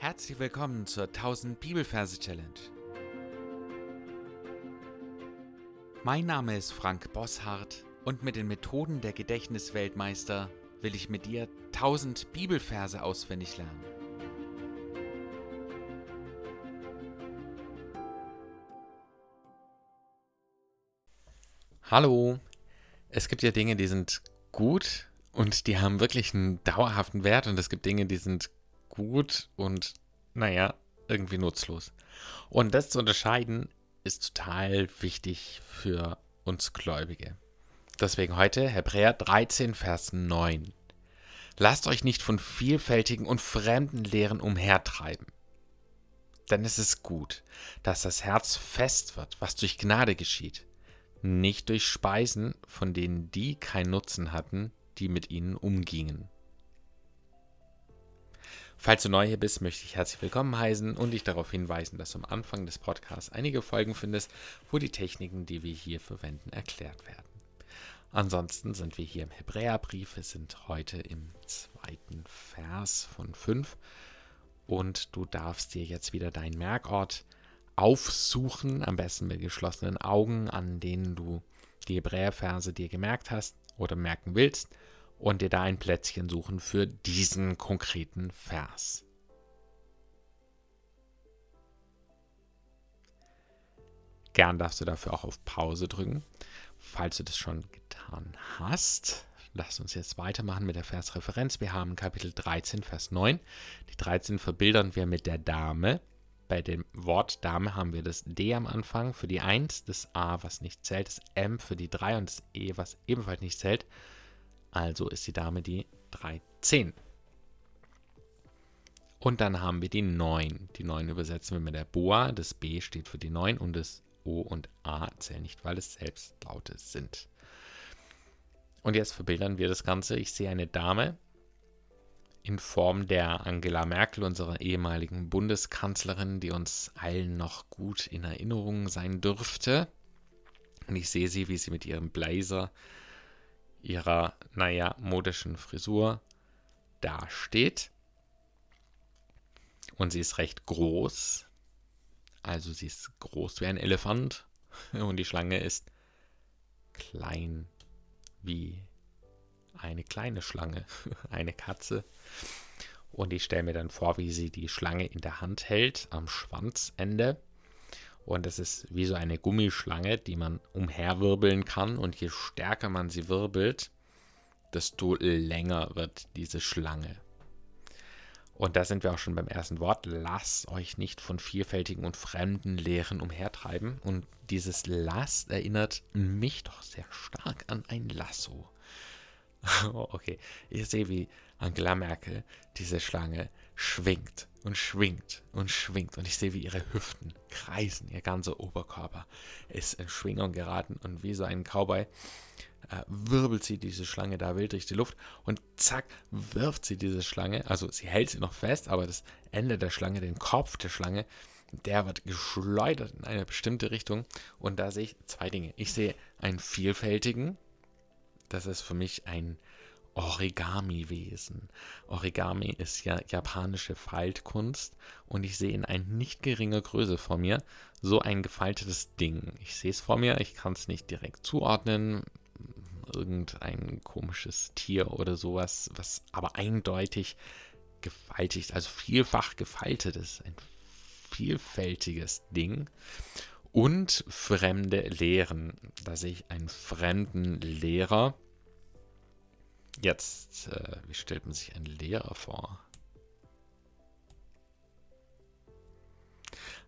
Herzlich willkommen zur 1000 Bibelverse Challenge. Mein Name ist Frank Bosshardt und mit den Methoden der Gedächtnisweltmeister will ich mit dir 1000 Bibelverse auswendig lernen. Hallo, es gibt ja Dinge, die sind gut und die haben wirklich einen dauerhaften Wert und es gibt Dinge, die sind gut und naja, irgendwie nutzlos. Und das zu unterscheiden ist total wichtig für uns Gläubige. Deswegen heute Hebräer 13, Vers 9. Lasst euch nicht von vielfältigen und fremden Lehren umhertreiben. Denn es ist gut, dass das Herz fest wird, was durch Gnade geschieht, nicht durch Speisen, von denen die keinen Nutzen hatten, die mit ihnen umgingen. Falls du neu hier bist, möchte ich herzlich willkommen heißen und dich darauf hinweisen, dass du am Anfang des Podcasts einige Folgen findest, wo die Techniken, die wir hier verwenden, erklärt werden. Ansonsten sind wir hier im Hebräerbrief. Wir sind heute im zweiten Vers von 5 und du darfst dir jetzt wieder deinen Merkort aufsuchen, am besten mit geschlossenen Augen, an denen du die Hebräerverse dir gemerkt hast oder merken willst und dir da ein Plätzchen suchen für diesen konkreten Vers. Gern darfst du dafür auch auf Pause drücken. Falls du das schon getan hast, lass uns jetzt weitermachen mit der Versreferenz. Wir haben Kapitel 13, Vers 9. Die 13 verbildern wir mit der Dame. Bei dem Wort Dame haben wir das D am Anfang für die 1, das A, was nicht zählt, das M für die 3 und das E, was ebenfalls nicht zählt. Also ist die Dame die 13. Und dann haben wir die 9. Die 9 übersetzen wir mit der Boa. Das B steht für die 9 und das O und A zählen nicht, weil es Selbstlaute sind. Und jetzt verbildern wir das Ganze. Ich sehe eine Dame in Form der Angela Merkel, unserer ehemaligen Bundeskanzlerin, die uns allen noch gut in Erinnerung sein dürfte. Und ich sehe sie, wie sie mit ihrem Blazer ihrer, naja, modischen Frisur dasteht. Und sie ist recht groß. Also sie ist groß wie ein Elefant. Und die Schlange ist klein wie eine kleine Schlange, eine Katze. Und ich stelle mir dann vor, wie sie die Schlange in der Hand hält, am Schwanzende. Und es ist wie so eine Gummischlange, die man umherwirbeln kann. Und je stärker man sie wirbelt, desto länger wird diese Schlange. Und da sind wir auch schon beim ersten Wort. Lasst euch nicht von vielfältigen und fremden Lehren umhertreiben. Und dieses Last erinnert mich doch sehr stark an ein Lasso. okay, ich sehe, wie Angela Merkel diese Schlange schwingt und schwingt und schwingt. Und ich sehe, wie ihre Hüften kreisen, ihr ganzer Oberkörper ist in Schwingung geraten. Und wie so ein Cowboy äh, wirbelt sie diese Schlange da wild durch die Luft. Und zack, wirft sie diese Schlange. Also sie hält sie noch fest, aber das Ende der Schlange, den Kopf der Schlange, der wird geschleudert in eine bestimmte Richtung. Und da sehe ich zwei Dinge. Ich sehe einen vielfältigen, das ist für mich ein Origami-Wesen. Origami ist ja japanische Faltkunst und ich sehe in ein nicht geringer Größe vor mir so ein gefaltetes Ding. Ich sehe es vor mir, ich kann es nicht direkt zuordnen. Irgendein komisches Tier oder sowas, was aber eindeutig gefaltigt, also vielfach gefaltet ist. Ein vielfältiges Ding. Und fremde Lehren. Da sehe ich einen fremden Lehrer Jetzt, äh, wie stellt man sich einen Lehrer vor?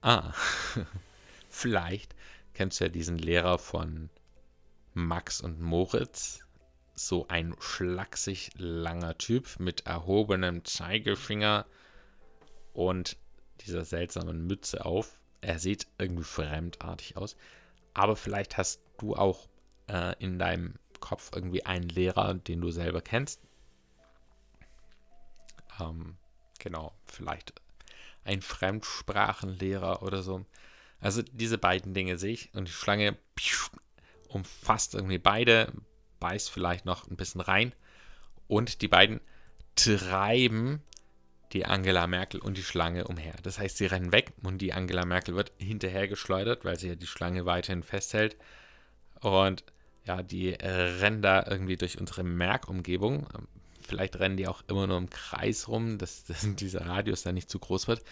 Ah, vielleicht kennst du ja diesen Lehrer von Max und Moritz. So ein schlaksig langer Typ mit erhobenem Zeigefinger und dieser seltsamen Mütze auf. Er sieht irgendwie fremdartig aus. Aber vielleicht hast du auch äh, in deinem Kopf irgendwie einen Lehrer, den du selber kennst. Ähm, genau, vielleicht ein Fremdsprachenlehrer oder so. Also diese beiden Dinge sehe ich und die Schlange umfasst irgendwie beide, beißt vielleicht noch ein bisschen rein und die beiden treiben die Angela Merkel und die Schlange umher. Das heißt, sie rennen weg und die Angela Merkel wird hinterhergeschleudert, weil sie ja die Schlange weiterhin festhält. Und ja, die äh, rennen da irgendwie durch unsere Merkumgebung. Vielleicht rennen die auch immer nur im Kreis rum, dass, dass dieser Radius da nicht zu groß wird.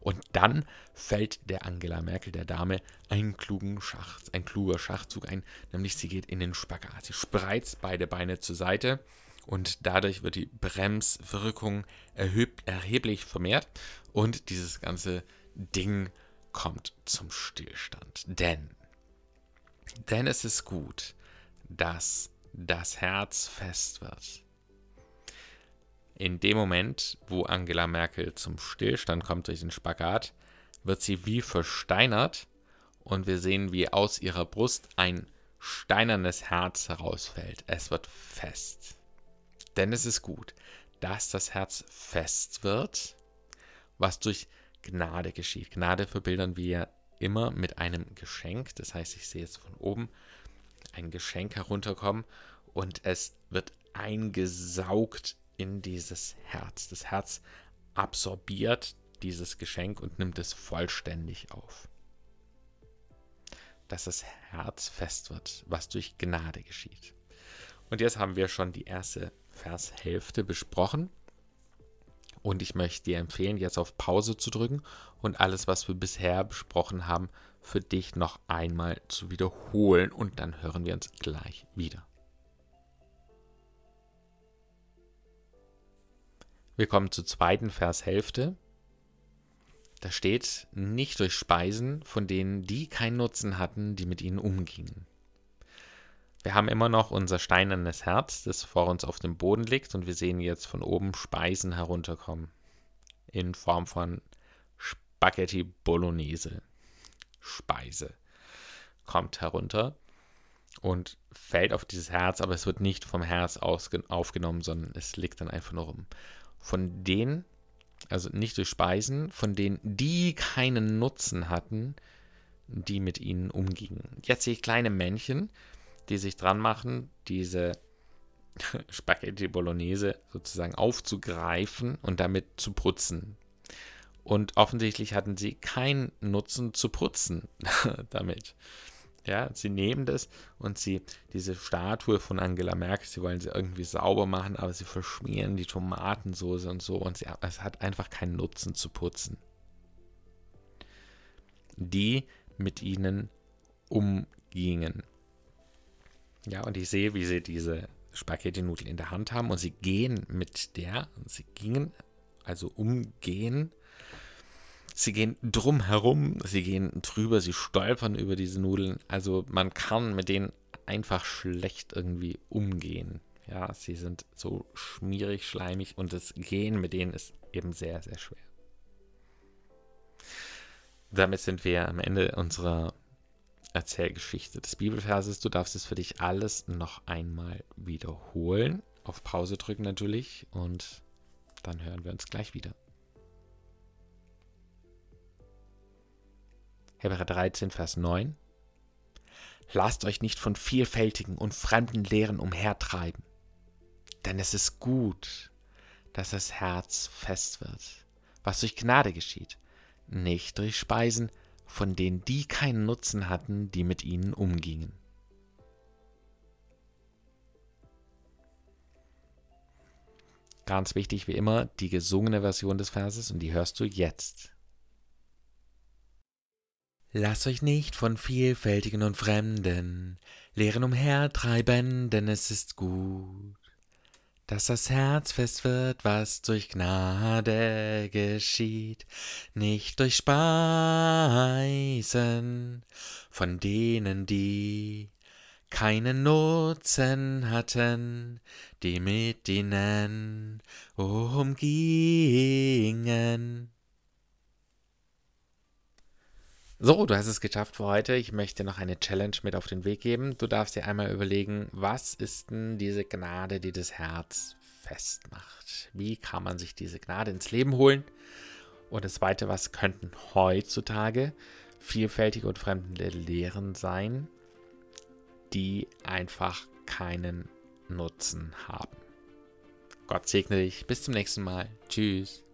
Und dann fällt der Angela Merkel, der Dame, einen klugen Schach, ein kluger Schachzug ein, nämlich sie geht in den Spagat. Sie spreizt beide Beine zur Seite und dadurch wird die Bremswirkung erheb erheblich vermehrt und dieses ganze Ding kommt zum Stillstand. Denn, denn es ist gut, dass das Herz fest wird. In dem Moment, wo Angela Merkel zum Stillstand kommt durch den Spagat, wird sie wie versteinert und wir sehen, wie aus ihrer Brust ein steinernes Herz herausfällt. Es wird fest. Denn es ist gut, dass das Herz fest wird, was durch Gnade geschieht. Gnade verbildern wir immer mit einem Geschenk. Das heißt, ich sehe jetzt von oben ein Geschenk herunterkommen und es wird eingesaugt in dieses Herz. Das Herz absorbiert dieses Geschenk und nimmt es vollständig auf. Dass das Herz fest wird, was durch Gnade geschieht. Und jetzt haben wir schon die erste Vershälfte besprochen. Und ich möchte dir empfehlen, jetzt auf Pause zu drücken und alles, was wir bisher besprochen haben, für dich noch einmal zu wiederholen. Und dann hören wir uns gleich wieder. Wir kommen zur zweiten Vershälfte. Da steht, nicht durch Speisen, von denen die keinen Nutzen hatten, die mit ihnen umgingen. Wir haben immer noch unser steinernes Herz, das vor uns auf dem Boden liegt und wir sehen jetzt von oben Speisen herunterkommen. In Form von Spaghetti Bolognese. Speise. Kommt herunter und fällt auf dieses Herz, aber es wird nicht vom Herz aufgenommen, sondern es liegt dann einfach nur rum. Von denen, also nicht durch Speisen, von denen die keinen Nutzen hatten, die mit ihnen umgingen. Jetzt sehe ich kleine Männchen, die sich dran machen, diese Spaghetti Bolognese sozusagen aufzugreifen und damit zu putzen. Und offensichtlich hatten sie keinen Nutzen zu putzen damit. Ja, sie nehmen das und sie, diese Statue von Angela Merkel, sie wollen sie irgendwie sauber machen, aber sie verschmieren die Tomatensoße und so und sie, es hat einfach keinen Nutzen zu putzen. Die mit ihnen umgingen. Ja, und ich sehe, wie sie diese Spaghetti-Nudeln in der Hand haben und sie gehen mit der, sie gingen, also umgehen. Sie gehen drum herum, sie gehen drüber, sie stolpern über diese Nudeln. Also man kann mit denen einfach schlecht irgendwie umgehen. Ja, sie sind so schmierig, schleimig und das Gehen mit denen ist eben sehr, sehr schwer. Damit sind wir am Ende unserer Erzählgeschichte des Bibelverses. Du darfst es für dich alles noch einmal wiederholen. Auf Pause drücken natürlich und dann hören wir uns gleich wieder. Hebräer 13, Vers 9. Lasst euch nicht von vielfältigen und fremden Lehren umhertreiben, denn es ist gut, dass das Herz fest wird, was durch Gnade geschieht, nicht durch Speisen, von denen die keinen Nutzen hatten, die mit ihnen umgingen. Ganz wichtig wie immer die gesungene Version des Verses und die hörst du jetzt. Lasst euch nicht von vielfältigen und fremden Lehren umhertreiben, denn es ist gut, dass das Herz fest wird, was durch Gnade geschieht, nicht durch Speisen, von denen, die keinen Nutzen hatten, die mit ihnen umgingen. So, du hast es geschafft für heute. Ich möchte noch eine Challenge mit auf den Weg geben. Du darfst dir einmal überlegen, was ist denn diese Gnade, die das Herz festmacht? Wie kann man sich diese Gnade ins Leben holen? Und das Zweite, was könnten heutzutage vielfältige und fremde Lehren sein, die einfach keinen Nutzen haben? Gott segne dich. Bis zum nächsten Mal. Tschüss.